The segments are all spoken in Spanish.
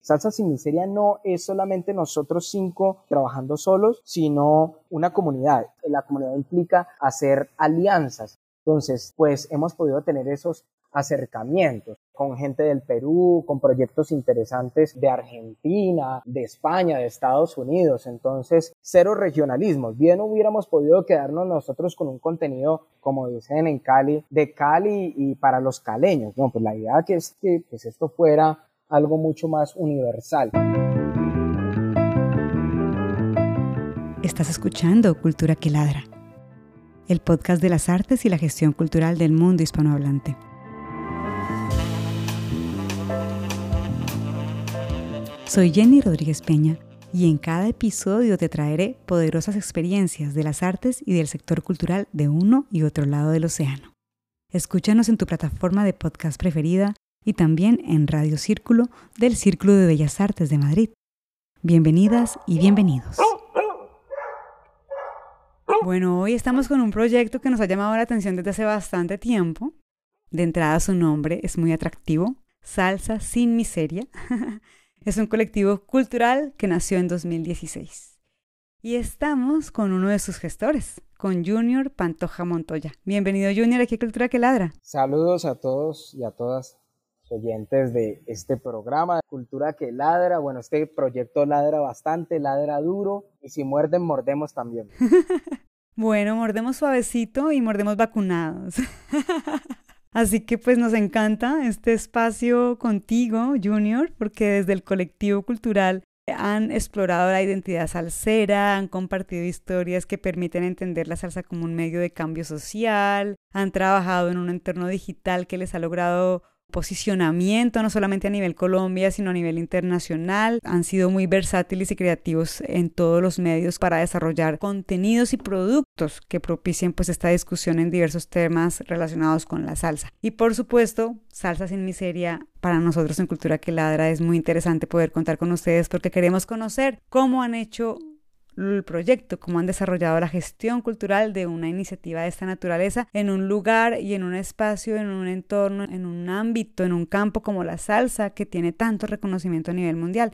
Salsa sin miseria no es solamente nosotros cinco trabajando solos, sino una comunidad. La comunidad implica hacer alianzas. Entonces, pues hemos podido tener esos acercamientos con gente del Perú, con proyectos interesantes de Argentina, de España, de Estados Unidos. Entonces, cero regionalismos. Bien hubiéramos podido quedarnos nosotros con un contenido, como dicen en Cali, de Cali y para los caleños. No, pues la idea que es que pues esto fuera algo mucho más universal. Estás escuchando Cultura que Ladra, el podcast de las artes y la gestión cultural del mundo hispanohablante. Soy Jenny Rodríguez Peña y en cada episodio te traeré poderosas experiencias de las artes y del sector cultural de uno y otro lado del océano. Escúchanos en tu plataforma de podcast preferida y también en Radio Círculo del Círculo de Bellas Artes de Madrid. Bienvenidas y bienvenidos. Bueno, hoy estamos con un proyecto que nos ha llamado la atención desde hace bastante tiempo. De entrada su nombre es muy atractivo, Salsa sin Miseria. es un colectivo cultural que nació en 2016. Y estamos con uno de sus gestores, con Junior Pantoja Montoya. Bienvenido Junior aquí Cultura que Ladra. Saludos a todos y a todas oyentes de este programa, Cultura que Ladra. Bueno, este proyecto ladra bastante, ladra duro y si muerden, mordemos también. bueno, mordemos suavecito y mordemos vacunados. Así que pues nos encanta este espacio contigo, Junior, porque desde el colectivo cultural han explorado la identidad salsera, han compartido historias que permiten entender la salsa como un medio de cambio social, han trabajado en un entorno digital que les ha logrado posicionamiento, no solamente a nivel Colombia, sino a nivel internacional. Han sido muy versátiles y creativos en todos los medios para desarrollar contenidos y productos que propicien pues esta discusión en diversos temas relacionados con la salsa. Y por supuesto, Salsa sin Miseria para nosotros en Cultura que Ladra es muy interesante poder contar con ustedes porque queremos conocer cómo han hecho el proyecto, cómo han desarrollado la gestión cultural de una iniciativa de esta naturaleza en un lugar y en un espacio, en un entorno, en un ámbito, en un campo como la salsa que tiene tanto reconocimiento a nivel mundial.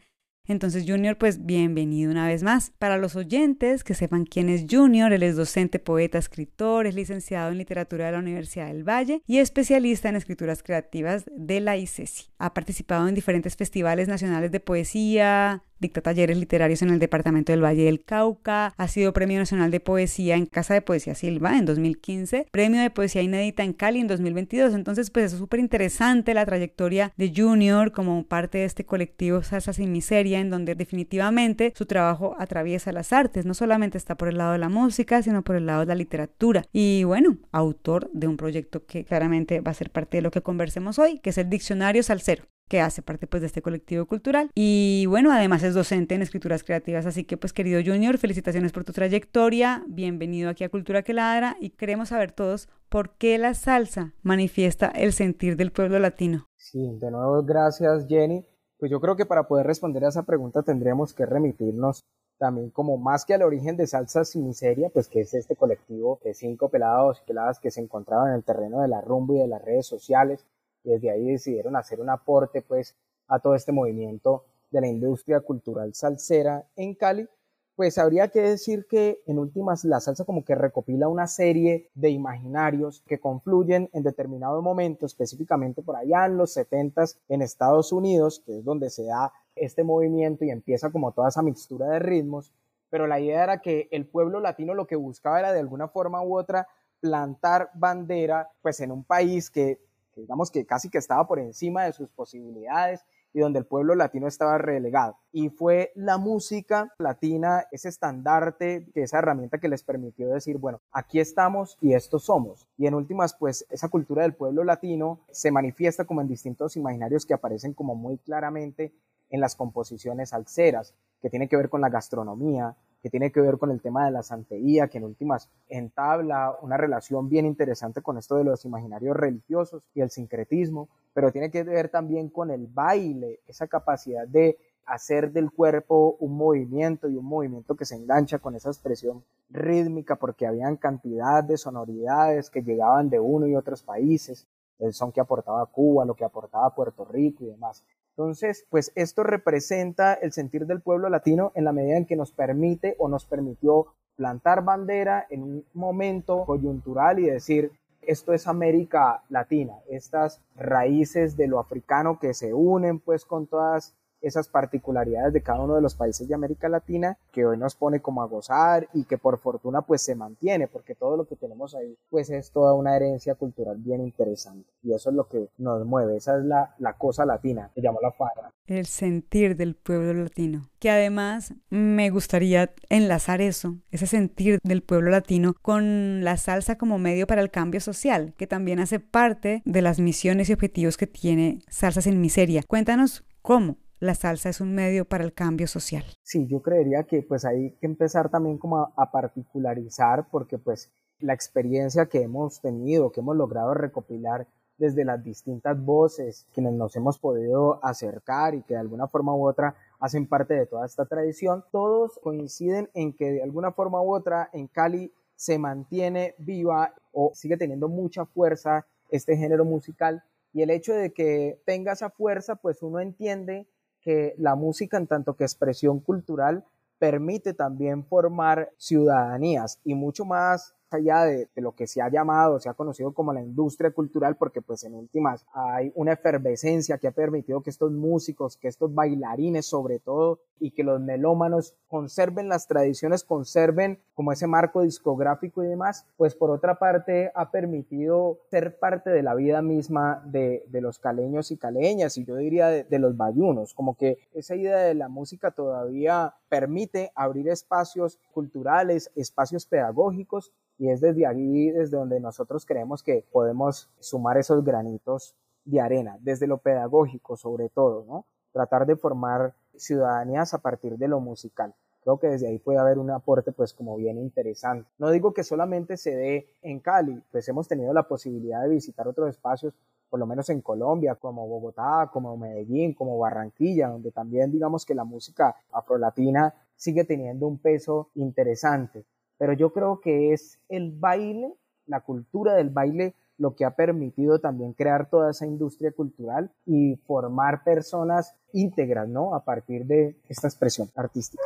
Entonces, Junior, pues bienvenido una vez más. Para los oyentes que sepan quién es Junior, él es docente, poeta, escritor, es licenciado en literatura de la Universidad del Valle y especialista en escrituras creativas de la ICESI. Ha participado en diferentes festivales nacionales de poesía, dicta talleres literarios en el Departamento del Valle del Cauca, ha sido Premio Nacional de Poesía en Casa de Poesía Silva en 2015, Premio de Poesía Inédita en Cali en 2022. Entonces, pues es súper interesante la trayectoria de Junior como parte de este colectivo Salsa sin Miseria, en donde definitivamente su trabajo atraviesa las artes, no solamente está por el lado de la música, sino por el lado de la literatura. Y bueno, autor de un proyecto que claramente va a ser parte de lo que conversemos hoy, que es el Diccionario Salsero que hace parte pues de este colectivo cultural. Y bueno además es docente en escrituras creativas así que pues querido Junior felicitaciones por tu trayectoria bienvenido aquí a Cultura que Ladra y queremos saber todos por qué la salsa manifiesta el sentir del pueblo latino. Sí de nuevo gracias Jenny. Pues yo creo que para poder responder a esa pregunta tendríamos que remitirnos también como más que al origen de Salsa Sin Miseria, pues que es este colectivo de cinco pelados y peladas que se encontraban en el terreno de la rumba y de las redes sociales, y desde ahí decidieron hacer un aporte pues a todo este movimiento de la industria cultural salsera en Cali, pues habría que decir que en últimas la salsa como que recopila una serie de imaginarios que confluyen en determinado momento, específicamente por allá en los 70 en Estados Unidos, que es donde se da este movimiento y empieza como toda esa mixtura de ritmos, pero la idea era que el pueblo latino lo que buscaba era de alguna forma u otra plantar bandera pues en un país que digamos que casi que estaba por encima de sus posibilidades y donde el pueblo latino estaba relegado. Y fue la música latina ese estandarte, esa herramienta que les permitió decir, bueno, aquí estamos y estos somos. Y en últimas, pues esa cultura del pueblo latino se manifiesta como en distintos imaginarios que aparecen como muy claramente en las composiciones alceras, que tiene que ver con la gastronomía, que tiene que ver con el tema de la santería, que en últimas entabla una relación bien interesante con esto de los imaginarios religiosos y el sincretismo, pero tiene que ver también con el baile, esa capacidad de hacer del cuerpo un movimiento y un movimiento que se engancha con esa expresión rítmica porque habían cantidad de sonoridades que llegaban de uno y otros países, el son que aportaba Cuba, lo que aportaba Puerto Rico y demás. Entonces, pues esto representa el sentir del pueblo latino en la medida en que nos permite o nos permitió plantar bandera en un momento coyuntural y decir, esto es América Latina, estas raíces de lo africano que se unen pues con todas esas particularidades de cada uno de los países de América Latina que hoy nos pone como a gozar y que por fortuna pues se mantiene porque todo lo que tenemos ahí pues es toda una herencia cultural bien interesante. Y eso es lo que nos mueve, esa es la, la cosa latina, que llamo la fara. El sentir del pueblo latino, que además me gustaría enlazar eso, ese sentir del pueblo latino con la salsa como medio para el cambio social, que también hace parte de las misiones y objetivos que tiene Salsa sin Miseria. Cuéntanos cómo la salsa es un medio para el cambio social. Sí, yo creería que pues hay que empezar también como a, particularizar porque pues la experiencia que hemos tenido, que hemos logrado recopilar desde las distintas voces quienes nos hemos podido acercar y que de alguna forma u otra hacen parte de toda esta tradición, todos coinciden en que de alguna forma u otra en Cali se mantiene viva o sigue teniendo mucha fuerza este género musical y el hecho de que tenga esa fuerza pues uno entiende que la música en tanto que expresión cultural permite también formar ciudadanías y mucho más allá de, lo que se ha llamado, se ha conocido como la industria cultural, porque pues en últimas hay una efervescencia que ha permitido que estos músicos, que estos bailarines sobre todo, y que los melómanos conserven las tradiciones, conserven como ese marco discográfico y demás, pues por otra parte ha permitido ser parte de la vida misma de, los caleños y caleñas, y yo diría de, de los bayunos, como que esa idea de la música todavía permite abrir espacios culturales, espacios pedagógicos y es desde ahí desde donde nosotros creemos que podemos sumar esos granitos de arena, desde lo pedagógico sobre todo, ¿no? Tratar de formar ciudadanías a partir de lo musical. Creo que desde ahí puede haber un aporte pues como bien interesante. No digo que solamente se dé en Cali, pues hemos tenido la posibilidad de visitar otros espacios, por lo menos en Colombia, como Bogotá, como Medellín, como Barranquilla, donde también digamos que la música afrolatina sigue teniendo un peso interesante pero yo creo que es el baile, la cultura del baile, lo que ha permitido también crear toda esa industria cultural y formar personas íntegras, ¿no? A partir de esta expresión artística.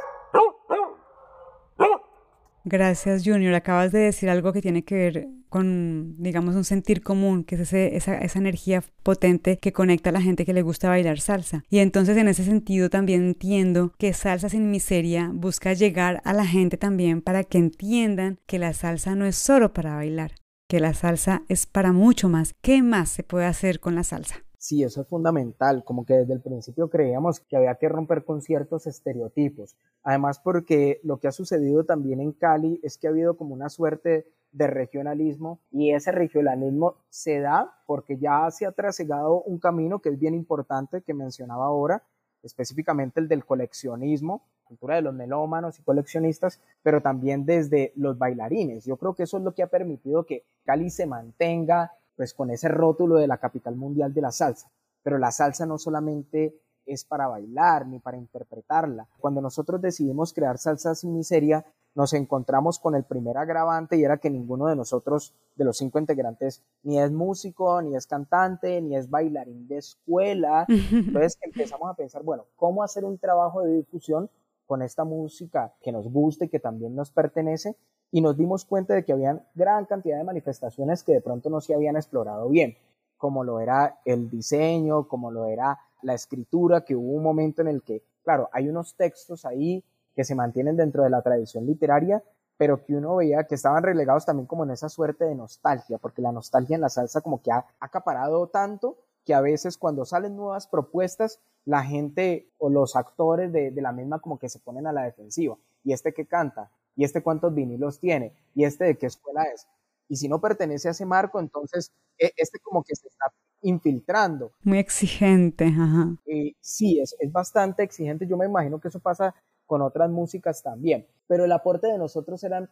Gracias, Junior. Acabas de decir algo que tiene que ver con, digamos, un sentir común, que es esa, esa, energía potente que conecta a la gente que le gusta bailar salsa. Y entonces, en ese sentido, también entiendo que Salsa sin Miseria busca llegar a la gente también para que entiendan que la salsa no es solo para bailar, que la salsa es para mucho más. ¿Qué más se puede hacer con la salsa? Sí, eso es fundamental, como que desde el principio creíamos que había que romper con ciertos estereotipos. Además, porque lo que ha sucedido también en Cali es que ha habido como una suerte de regionalismo y ese regionalismo se da porque ya se ha trasegado un camino que es bien importante que mencionaba ahora, específicamente el del coleccionismo, cultura de los melómanos y coleccionistas, pero también desde los bailarines. Yo creo que eso es lo que ha permitido que Cali se mantenga pues con ese rótulo de la capital mundial de la salsa. Pero la salsa no solamente es para bailar ni para interpretarla. Cuando nosotros decidimos crear Salsa sin Miseria, nos encontramos con el primer agravante y era que ninguno de nosotros, de los cinco integrantes, ni es músico, ni es cantante, ni es bailarín de escuela. Entonces empezamos a pensar, bueno, ¿cómo hacer un trabajo de difusión con esta música que nos guste, que también nos pertenece, y nos dimos cuenta de que había gran cantidad de manifestaciones que de pronto no se habían explorado bien, como lo era el diseño, como lo era la escritura, que hubo un momento en el que, claro, hay unos textos ahí que se mantienen dentro de la tradición literaria, pero que uno veía que estaban relegados también como en esa suerte de nostalgia, porque la nostalgia en la salsa como que ha acaparado tanto que a veces cuando salen nuevas propuestas, la gente o los actores de, la misma como que se ponen a la defensiva. ¿Y este que canta? ¿Y este cuántos vinilos tiene? ¿Y este de qué escuela es? Y si no pertenece a ese marco, entonces e, este como que se está infiltrando. Muy exigente, ajá. Y sí, es, es bastante exigente. Yo me imagino que eso pasa con otras músicas también. Pero el aporte de nosotros era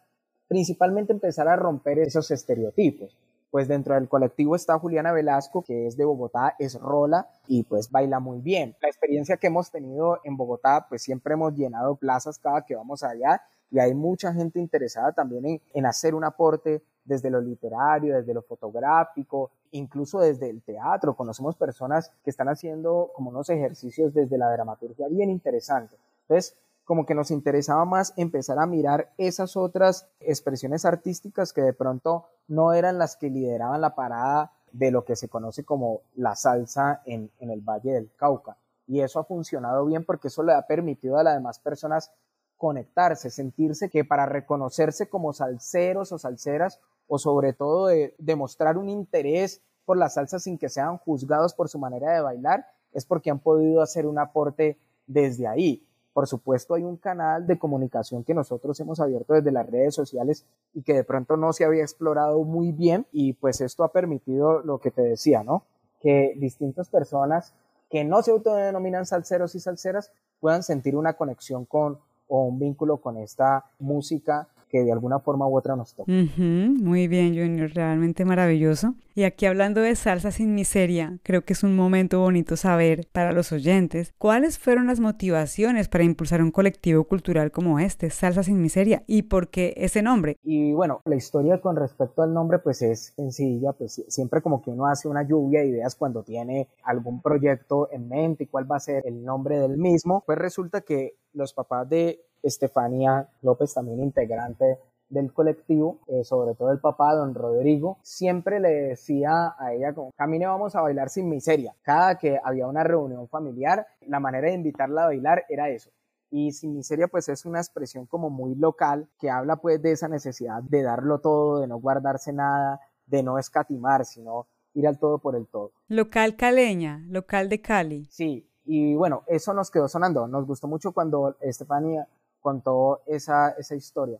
principalmente empezar a romper esos estereotipos pues dentro del colectivo está Juliana Velasco, que es de Bogotá, es rola y pues baila muy bien. La experiencia que hemos tenido en Bogotá, pues siempre hemos llenado plazas cada que vamos allá y hay mucha gente interesada también en, hacer un aporte desde lo literario, desde lo fotográfico, incluso desde el teatro. Conocemos personas que están haciendo como unos ejercicios desde la dramaturgia bien interesantes. Entonces, como que nos interesaba más empezar a mirar esas otras expresiones artísticas que de pronto no eran las que lideraban la parada de lo que se conoce como la salsa en, en el Valle del Cauca. Y eso ha funcionado bien porque eso le ha permitido a las demás personas conectarse, sentirse que para reconocerse como salseros o salseras o sobre todo de demostrar un interés por la salsa sin que sean juzgados por su manera de bailar, es porque han podido hacer un aporte desde ahí. Por supuesto, hay un canal de comunicación que nosotros hemos abierto desde las redes sociales y que de pronto no se había explorado muy bien y pues esto ha permitido lo que te decía, ¿no? Que distintas personas que no se autodenominan salseros y salseras puedan sentir una conexión con o un vínculo con esta música que de alguna forma u otra nos toca. muy bien, Junior, realmente maravilloso. Y aquí hablando de salsa sin miseria, creo que es un momento bonito saber para los oyentes cuáles fueron las motivaciones para impulsar un colectivo cultural como este, Salsa sin miseria, y por qué ese nombre. Y bueno, la historia con respecto al nombre pues es sencilla, pues siempre como que uno hace una lluvia de ideas cuando tiene algún proyecto en mente y cuál va a ser el nombre del mismo, pues resulta que los papás de Estefanía López, también integrante del colectivo, eh, sobre todo el papá, don Rodrigo, siempre le decía a ella como, camine vamos a bailar sin miseria. Cada que había una reunión familiar, la manera de invitarla a bailar era eso. Y sin miseria pues es una expresión como muy local que habla pues de esa necesidad de darlo todo, de no guardarse nada, de no escatimar, sino ir al todo por el todo. Local caleña, local de Cali. Sí, y bueno, eso nos quedó sonando. Nos gustó mucho cuando Estefanía contó esa, esa historia.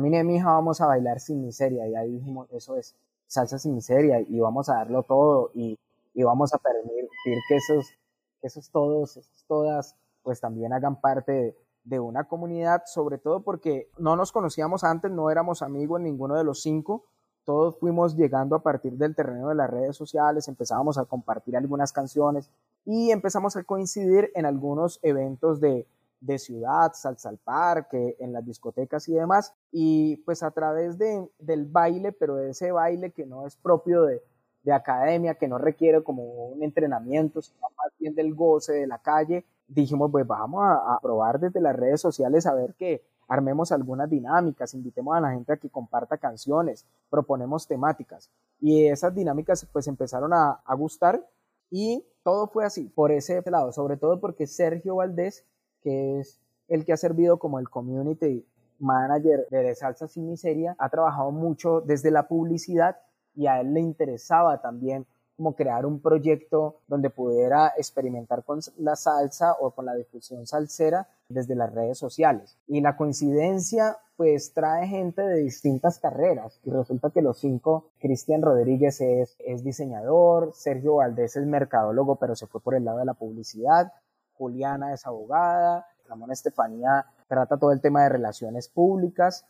Mi hija, vamos a bailar sin miseria. Y ahí dijimos, eso es salsa sin miseria y vamos a darlo todo y, y vamos a permitir que esos, esos todos, esos todas, pues también hagan parte de, de una comunidad, sobre todo porque no nos conocíamos antes, no éramos amigos ninguno de los cinco, todos fuimos llegando a partir del terreno de las redes sociales, empezábamos a compartir algunas canciones y empezamos a coincidir en algunos eventos de, de ciudad, salsa al parque, en las discotecas y demás. Y pues a través de, del baile, pero de ese baile que no es propio de, de academia, que no requiere como un entrenamiento, sino más bien del goce de la calle, dijimos, pues vamos a, a probar desde las redes sociales a ver que armemos algunas dinámicas, invitemos a la gente a que comparta canciones, proponemos temáticas. Y esas dinámicas pues empezaron a, a gustar y todo fue así, por ese lado, sobre todo porque Sergio Valdés es el que ha servido como el community manager de Salsa Sin Miseria, ha trabajado mucho desde la publicidad y a él le interesaba también como crear un proyecto donde pudiera experimentar con la salsa o con la difusión salsera desde las redes sociales. Y la coincidencia pues trae gente de distintas carreras y resulta que los cinco, Cristian Rodríguez es, es diseñador, Sergio Valdés es mercadólogo pero se fue por el lado de la publicidad, Juliana es abogada, Ramón Estefanía trata todo el tema de relaciones públicas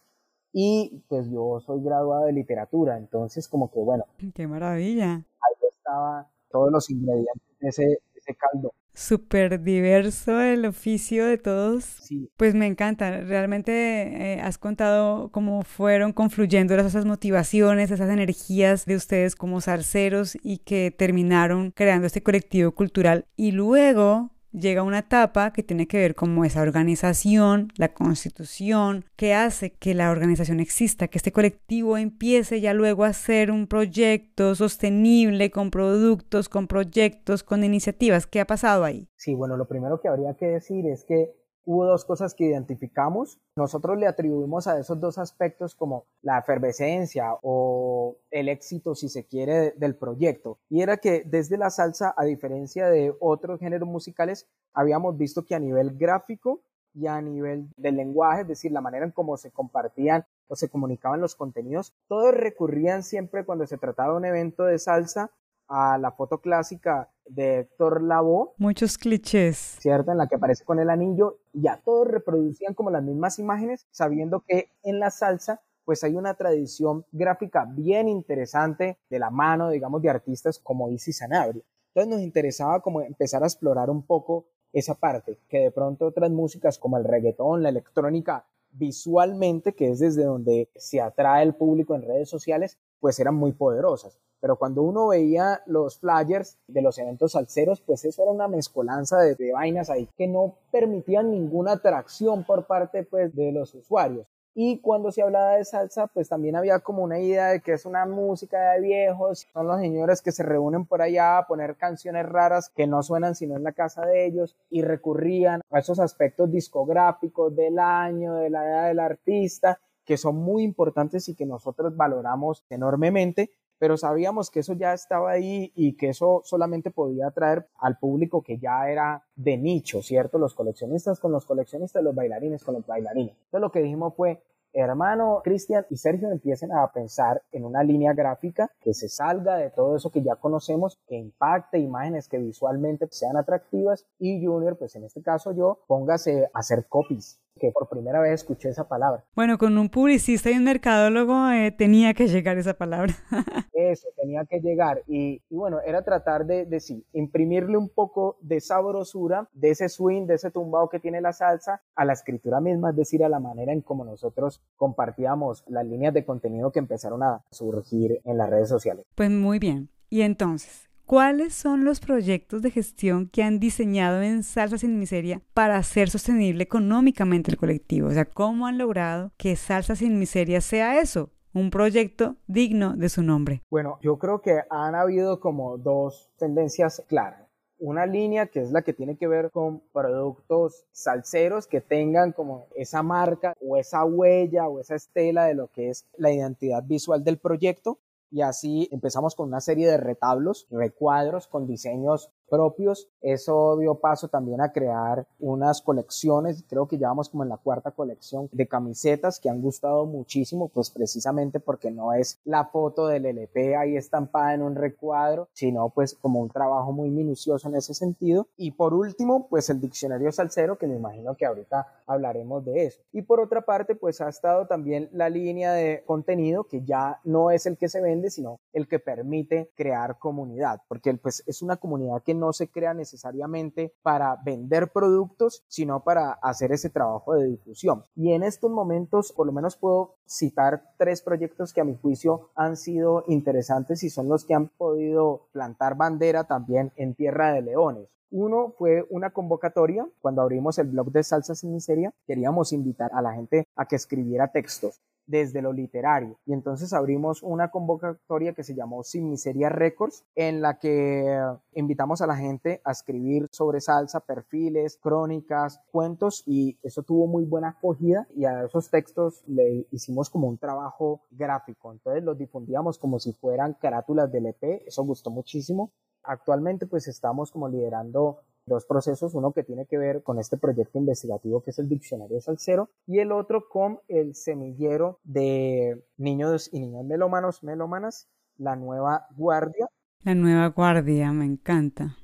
y pues yo soy graduado de literatura, entonces como que bueno. ¡Qué maravilla! Ahí estaba todos los ingredientes de ese, ese caldo. Súper diverso el oficio de todos. Sí. Pues me encanta. Realmente eh, has contado cómo fueron confluyendo esas motivaciones, esas energías de ustedes como zarceros y que terminaron creando este colectivo cultural. Y luego llega una etapa que tiene que ver con esa organización, la constitución, que hace que la organización exista, que este colectivo empiece ya luego a ser un proyecto sostenible con productos, con proyectos, con iniciativas. ¿Qué ha pasado ahí? Sí, bueno, lo primero que habría que decir es que hubo dos cosas que identificamos. Nosotros le atribuimos a esos dos aspectos como la efervescencia o el éxito, si se quiere, del proyecto. Y era que desde la salsa, a diferencia de otros géneros musicales, habíamos visto que a nivel gráfico y a nivel del lenguaje, es decir, la manera en cómo se compartían o se comunicaban los contenidos, todos recurrían siempre cuando se trataba de un evento de salsa a la foto clásica de Héctor Lavoe. Muchos clichés. ¿Cierto? En la que aparece con el anillo. Ya todos reproducían como las mismas imágenes, sabiendo que en la salsa pues hay una tradición gráfica bien interesante de la mano, digamos, de artistas como Isis Sanabria. Entonces nos interesaba como empezar a explorar un poco esa parte, que de pronto otras músicas como el reggaetón, la electrónica, visualmente, que es desde donde se atrae el público en redes sociales, pues eran muy poderosas. Pero cuando uno veía los flyers de los eventos salseros, pues eso era una mezcolanza de, de vainas ahí que no permitían ninguna atracción por parte pues, de los usuarios. Y cuando se hablaba de salsa, pues también había como una idea de que es una música de viejos, son los señores que se reúnen por allá a poner canciones raras que no suenan sino en la casa de ellos y recurrían a esos aspectos discográficos del año, de la edad del artista, que son muy importantes y que nosotros valoramos enormemente, pero sabíamos que eso ya estaba ahí y que eso solamente podía atraer al público que ya era de nicho, ¿cierto? Los coleccionistas con los coleccionistas, los bailarines con los bailarines. Entonces lo que dijimos fue, hermano Cristian y Sergio empiecen a pensar en una línea gráfica que se salga de todo eso que ya conocemos, que impacte imágenes que visualmente sean atractivas y Junior, pues en este caso yo, póngase a hacer copies que por primera vez escuché esa palabra. Bueno, con un publicista y un mercadólogo eh, tenía que llegar esa palabra. Eso, tenía que llegar. Y, bueno, era tratar de, de, sí, imprimirle un poco de sabrosura, de ese swing, de ese tumbado que tiene la salsa a la escritura misma, es decir, a la manera en cómo nosotros compartíamos las líneas de contenido que empezaron a surgir en las redes sociales. Pues muy bien. Y entonces, ¿Cuáles son los proyectos de gestión que han diseñado en Salsa Sin Miseria para hacer sostenible económicamente el colectivo? O sea, ¿cómo han logrado que Salsa Sin Miseria sea eso? Un proyecto digno de su nombre. Bueno, yo creo que han habido como dos tendencias claras una línea que es la que tiene que ver con productos salseros que tengan como esa marca o esa huella o esa estela de lo que es la identidad visual del proyecto y así empezamos con una serie de retablos, recuadros con diseños propios. Eso dio paso también a crear unas colecciones, creo que llevamos como en la cuarta colección de camisetas que han gustado muchísimo, pues precisamente porque no es la foto del LP ahí estampada en un recuadro, sino pues como un trabajo muy minucioso en ese sentido. Y por último, pues el diccionario salsero, que me imagino que ahorita hablaremos de eso. Y por otra parte, pues ha estado también la línea de contenido que ya no es el que se vende, sino el que permite crear comunidad, porque pues es una comunidad que no se crea necesariamente para vender productos, sino para hacer ese trabajo de difusión. Y en estos momentos, por lo menos puedo citar tres proyectos que a mi juicio han sido interesantes y son los que han podido plantar bandera también en Tierra de Leones. Uno fue una convocatoria, cuando abrimos el blog de Salsa Sin Miseria, queríamos invitar a la gente a que escribiera textos desde lo literario. Y entonces abrimos una convocatoria que se llamó Sin Miseria Records, en la que invitamos a la gente a escribir sobre salsa, perfiles, crónicas, cuentos, y eso tuvo muy buena acogida. Y a esos textos le hicimos como un trabajo gráfico. Entonces los difundíamos como si fueran carátulas del EP. Eso gustó muchísimo. Actualmente pues estamos como liderando dos procesos, uno que tiene que ver con este proyecto investigativo que es el Diccionario Salcero y el otro con el semillero de niños y niñas melómanos, melómanas, la nueva guardia. La nueva guardia, me encanta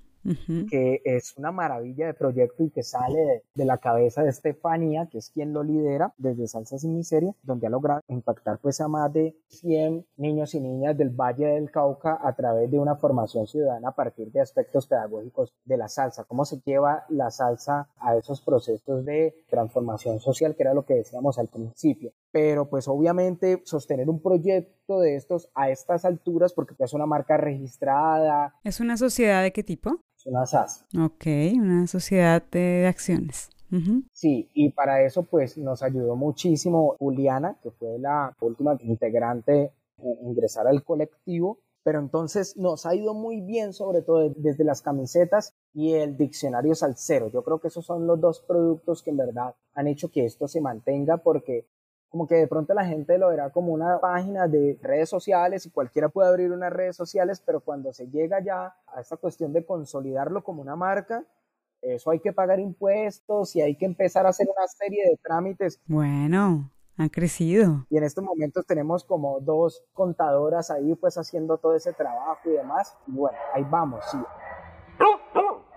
que es una maravilla de proyecto y que sale de, la cabeza de Estefanía, que es quien lo lidera desde Salsa Sin Miseria, donde ha logrado impactar pues a más de 100 niños y niñas del Valle del Cauca a través de una formación ciudadana a partir de aspectos pedagógicos de la salsa, cómo se lleva la salsa a esos procesos de transformación social, que era lo que decíamos al principio. Pero pues obviamente sostener un proyecto de estos a estas alturas, porque es una marca registrada. ¿Es una sociedad de qué tipo? Una SAS. Ok, una sociedad de acciones. Sí, y para eso pues nos ayudó muchísimo Juliana, que fue la última integrante en ingresar al colectivo, pero entonces nos ha ido muy bien, sobre todo desde las camisetas y el diccionario salsero. Yo creo que esos son los dos productos que en verdad han hecho que esto se mantenga porque como que de pronto la gente lo verá como una página de redes sociales y cualquiera puede abrir unas redes sociales, pero cuando se llega ya a esta cuestión de consolidarlo como una marca, eso hay que pagar impuestos y hay que empezar a hacer una serie de trámites. Bueno, ha crecido. Y en estos momentos tenemos como dos contadoras ahí pues haciendo todo ese trabajo y demás. Y bueno, ahí vamos, sí.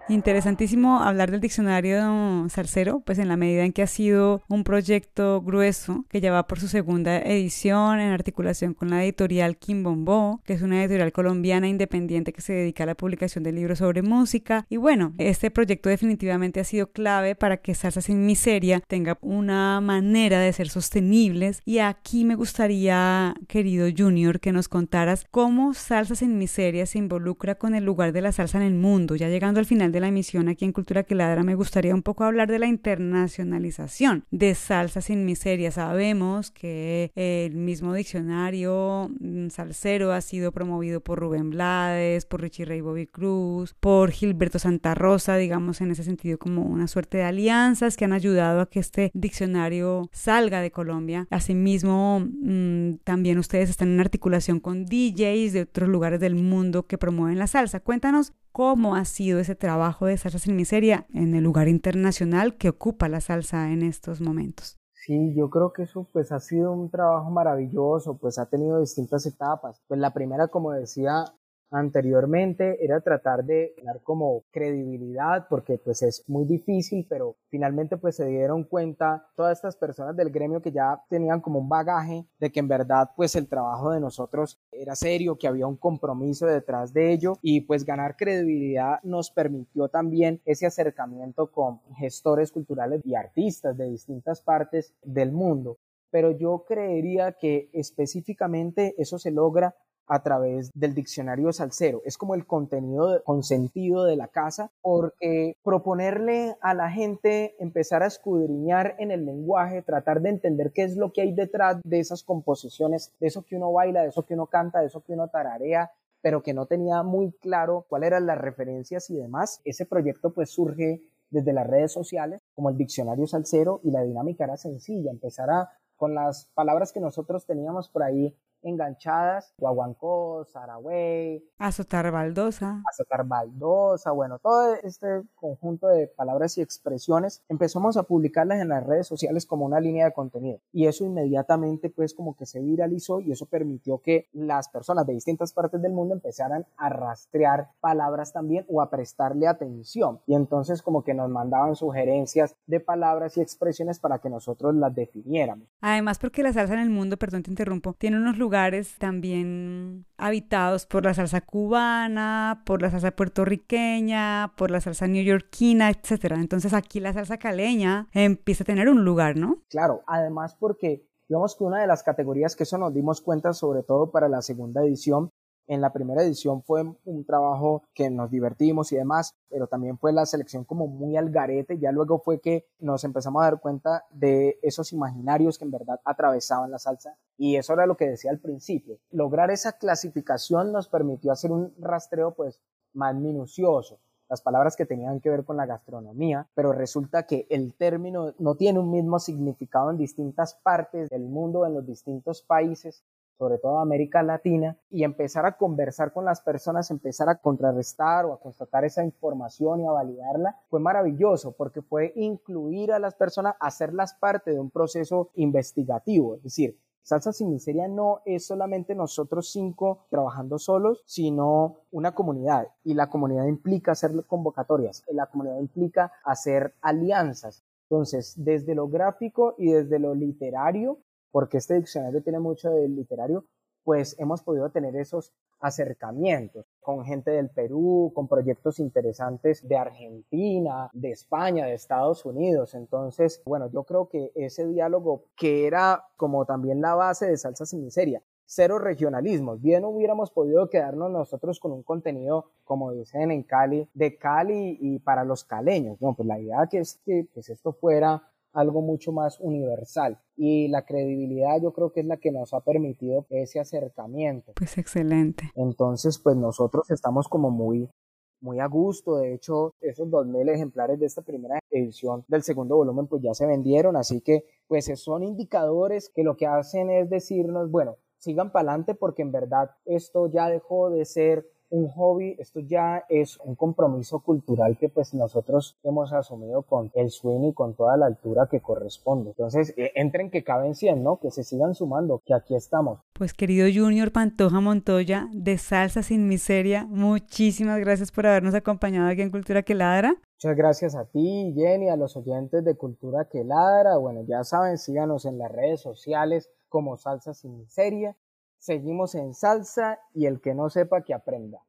Interesantísimo hablar del diccionario salsero, pues en la medida en que ha sido un proyecto grueso que ya va por su segunda edición en articulación con la editorial Quimbombo, que es una editorial colombiana independiente que se dedica a la publicación de libros sobre música. Y bueno, este proyecto definitivamente ha sido clave para que Salsa sin Miseria tenga una manera de ser sostenibles. Y aquí me gustaría, querido Junior, que nos contaras cómo Salsa sin Miseria se involucra con el lugar de la salsa en el mundo. Ya llegando al final de la emisión aquí en Cultura que Ladra, me gustaría un poco hablar de la internacionalización de Salsa sin Miseria. Sabemos que el mismo diccionario mm, salsero ha sido promovido por Rubén Blades, por Richie Ray Bobby Cruz, por Gilberto Santa Rosa, digamos en ese sentido como una suerte de alianzas que han ayudado a que este diccionario salga de Colombia. Asimismo, mm, también ustedes están en articulación con DJs de otros lugares del mundo que promueven la salsa. Cuéntanos cómo ha sido ese trabajo de Salsa sin Miseria en el lugar internacional que ocupa la salsa en estos momentos. Sí, yo creo que eso pues ha sido un trabajo maravilloso, pues ha tenido distintas etapas. Pues la primera, como decía, anteriormente era tratar de dar como credibilidad porque pues es muy difícil pero finalmente pues se dieron cuenta todas estas personas del gremio que ya tenían como un bagaje de que en verdad pues el trabajo de nosotros era serio que había un compromiso detrás de ello y pues ganar credibilidad nos permitió también ese acercamiento con gestores culturales y artistas de distintas partes del mundo. Pero yo creería que específicamente eso se logra a través del diccionario salsero. Es como el contenido consentido de la casa, porque proponerle a la gente empezar a escudriñar en el lenguaje, tratar de entender qué es lo que hay detrás de esas composiciones, de eso que uno baila, de eso que uno canta, de eso que uno tararea, pero que no tenía muy claro cuáles eran las referencias y demás. Ese proyecto pues surge desde las redes sociales, como el diccionario salsero, y la dinámica era sencilla, empezar con las palabras que nosotros teníamos por ahí enganchadas, Guaguancó, Saragüey, Azotar Baldosa. Azotar Baldosa, bueno, todo este conjunto de palabras y expresiones empezamos a publicarlas en las redes sociales como una línea de contenido y eso inmediatamente pues como que se viralizó y eso permitió que las personas de distintas partes del mundo empezaran a rastrear palabras también o a prestarle atención y entonces como que nos mandaban sugerencias de palabras y expresiones para que nosotros las definiéramos. Además porque la salsa en el mundo, perdón te interrumpo, tiene unos lugares también habitados por la salsa cubana, por la salsa puertorriqueña, por la salsa neoyorquina, etc. Entonces aquí la salsa caleña empieza a tener un lugar, ¿no? Claro, además porque digamos que una de las categorías que eso nos dimos cuenta sobre todo para la segunda edición en la primera edición fue un trabajo que nos divertimos y demás, pero también fue la selección como muy al garete. Ya luego fue que nos empezamos a dar cuenta de esos imaginarios que en verdad atravesaban la salsa. Y eso era lo que decía al principio. Lograr esa clasificación nos permitió hacer un rastreo pues más minucioso las palabras que tenían que ver con la gastronomía, pero resulta que el término no tiene un mismo significado en distintas partes del mundo, en los distintos países, sobre todo América Latina, y empezar a conversar con las personas, empezar a contrarrestar o a constatar esa información y a validarla, fue maravilloso porque fue incluir a las personas, hacerlas parte de un proceso investigativo, es decir, Salsa sin Miseria no es solamente nosotros cinco trabajando solos, sino una comunidad. Y la comunidad implica hacer convocatorias, la comunidad implica hacer alianzas. Entonces, desde lo gráfico y desde lo literario, porque este diccionario tiene mucho de literario, pues hemos podido tener esos acercamientos con gente del Perú, con proyectos interesantes de Argentina, de España, de Estados Unidos. Entonces, bueno, yo creo que ese diálogo que era como también la base de Salsa sin Miseria, cero regionalismos. Bien hubiéramos podido quedarnos nosotros con un contenido, como dicen en Cali, de Cali y para los caleños. No, pues la idea que es que pues esto fuera algo mucho más universal. Y la credibilidad yo creo que es la que nos ha permitido ese acercamiento. Pues excelente. Entonces, pues nosotros estamos como muy muy a gusto. De hecho, esos 2.000 ejemplares de esta primera edición del segundo volumen pues ya se vendieron, así que pues son indicadores que lo que hacen es decirnos, bueno, sigan para adelante porque en verdad esto ya dejó de ser un hobby, esto ya es un compromiso cultural que pues nosotros hemos asumido con el swing y con toda la altura que corresponde. Entonces, eh, entren que caben 100, ¿no? Que se sigan sumando, que aquí estamos. Pues querido Junior Pantoja Montoya de Salsa Sin Miseria, muchísimas gracias por habernos acompañado aquí en Cultura que Ladra. Muchas gracias a ti, Jenny, a los oyentes de Cultura que Ladra. Bueno, ya saben, síganos en las redes sociales como Salsa Sin Miseria seguimos en salsa y el que no sepa que aprenda.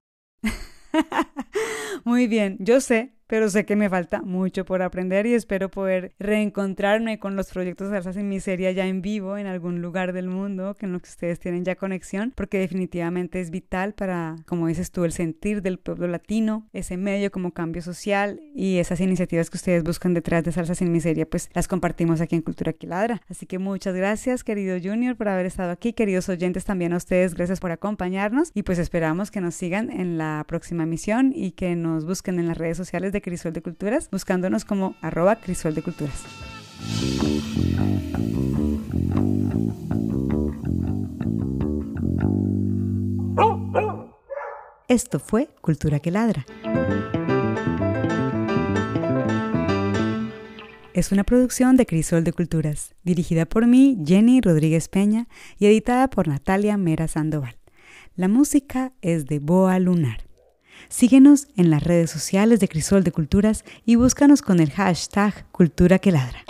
Muy bien, yo sé pero sé que me falta mucho por aprender y espero poder reencontrarme con los proyectos de Salsa Sin Miseria ya en vivo en algún lugar del mundo que en lo que ustedes tienen ya conexión, porque definitivamente es vital para, como dices tú, el sentir del pueblo latino, ese medio como cambio social y esas iniciativas que ustedes buscan detrás de Salsa Sin Miseria, pues las compartimos aquí en Cultura Quiladra. Así que muchas gracias, querido Junior, por haber estado aquí, queridos oyentes también a ustedes, gracias por acompañarnos y pues esperamos que nos sigan en la próxima emisión y que busquen en las redes sociales de Crisol de Culturas, buscándonos como arroba Crisol de Culturas. Esto fue Cultura que Ladra. Es una producción de Crisol de Culturas, dirigida por mí, Jenny Rodríguez Peña, y editada por Natalia Mera Sandoval. La música es de Boa Lunar. Síguenos en las redes sociales de Crisol de Culturas y búscanos con el hashtag Cultura que Ladra.